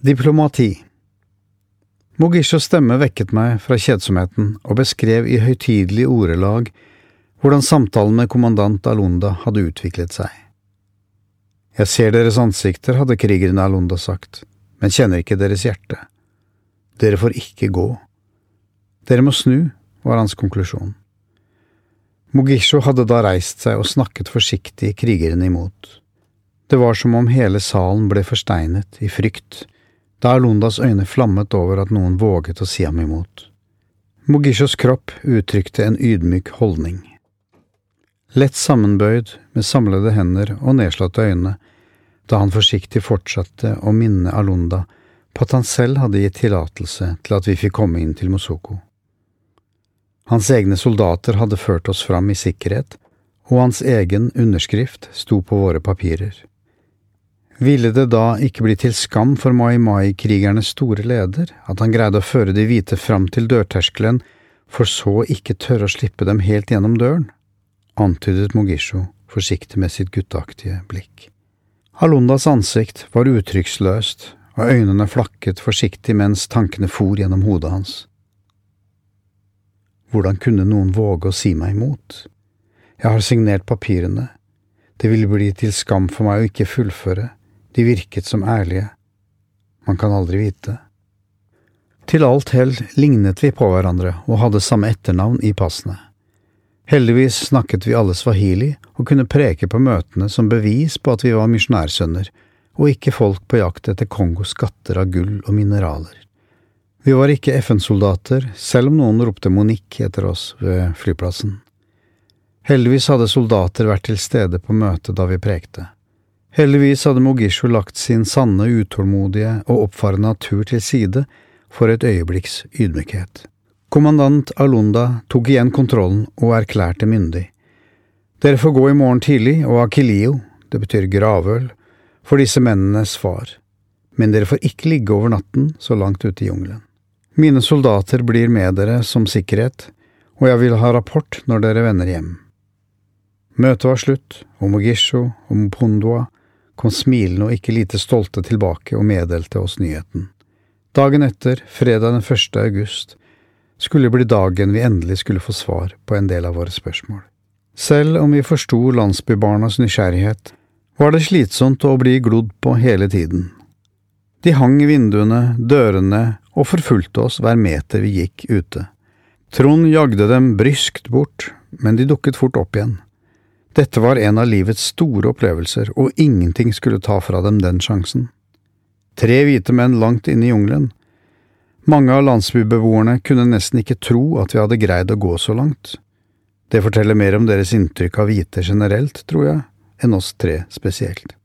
Diplomati Mogishos stemme vekket meg fra kjedsomheten og beskrev i høytidelige ordelag hvordan samtalen med kommandant Alunda hadde utviklet seg. Jeg ser deres ansikter, hadde krigerne Alunda sagt, men kjenner ikke deres hjerte. Dere får ikke gå. Dere må snu, var hans konklusjon. Mogisho hadde da reist seg og snakket forsiktig krigerne imot. Det var som om hele salen ble forsteinet i frykt da Alundas øyne flammet over at noen våget å si ham imot. Mogishos kropp uttrykte en ydmyk holdning. Lett sammenbøyd, med samlede hender og nedslåtte øyne, da han forsiktig fortsatte å minne Alunda på at han selv hadde gitt tillatelse til at vi fikk komme inn til Mosoko. Hans egne soldater hadde ført oss fram i sikkerhet, og hans egen underskrift sto på våre papirer. Ville det da ikke bli til skam for Mai Mai-krigernes store leder at han greide å føre de hvite fram til dørterskelen, for så ikke tørre å slippe dem helt gjennom døren? antydet Mogisho forsiktig med sitt gutteaktige blikk. Halundas ansikt var uttrykksløst, og øynene flakket forsiktig mens tankene for gjennom hodet hans. Hvordan kunne noen våge å si meg imot? Jeg har signert papirene. Det ville bli til skam for meg å ikke fullføre de virket som ærlige. Man kan aldri vite. Til alt hell lignet vi på hverandre og hadde samme etternavn i passene. Heldigvis snakket vi alle swahili og kunne preke på møtene som bevis på at vi var misjonærsønner, og ikke folk på jakt etter Kongos skatter av gull og mineraler. Vi var ikke FN-soldater, selv om noen ropte Monique etter oss ved flyplassen. Heldigvis hadde soldater vært til stede på møtet da vi prekte. Heldigvis hadde Mogisho lagt sin sanne, utålmodige og oppfarende natur til side for et øyeblikks ydmykhet. Kommandant Alunda tok igjen kontrollen og erklærte myndig. Dere får gå i morgen tidlig og akilio, det betyr gravøl, for disse mennenes far, men dere får ikke ligge over natten så langt ute i jungelen. Mine soldater blir med dere som sikkerhet, og jeg vil ha rapport når dere vender hjem. Møtet var slutt, og Mogisho og Mpundwa kom smilende og ikke lite stolte tilbake og meddelte oss nyheten. Dagen etter, fredag den 1. august, skulle bli dagen vi endelig skulle få svar på en del av våre spørsmål. Selv om vi forsto landsbybarnas nysgjerrighet, var det slitsomt å bli glodd på hele tiden. De hang i vinduene, dørene og forfulgte oss hver meter vi gikk ute. Trond jagde dem bryskt bort, men de dukket fort opp igjen. Dette var en av livets store opplevelser, og ingenting skulle ta fra dem den sjansen. Tre hvite menn langt inne i jungelen. Mange av landsbybeboerne kunne nesten ikke tro at vi hadde greid å gå så langt. Det forteller mer om deres inntrykk av hvite generelt, tror jeg, enn oss tre spesielt.